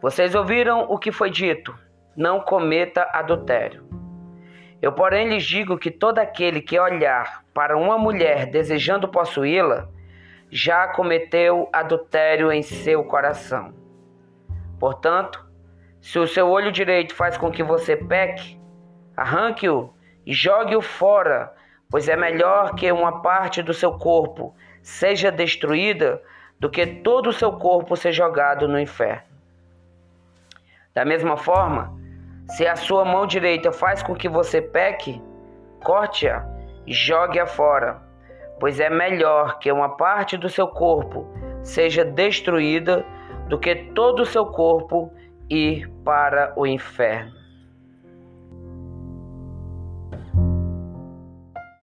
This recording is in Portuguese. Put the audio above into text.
Vocês ouviram o que foi dito: não cometa adultério. Eu, porém, lhes digo que todo aquele que olhar para uma mulher desejando possuí-la, já cometeu adultério em seu coração. Portanto, se o seu olho direito faz com que você peque, arranque-o e jogue-o fora, pois é melhor que uma parte do seu corpo seja destruída do que todo o seu corpo ser jogado no inferno. Da mesma forma, se a sua mão direita faz com que você peque, corte-a e jogue-a fora, pois é melhor que uma parte do seu corpo seja destruída do que todo o seu corpo ir para o inferno.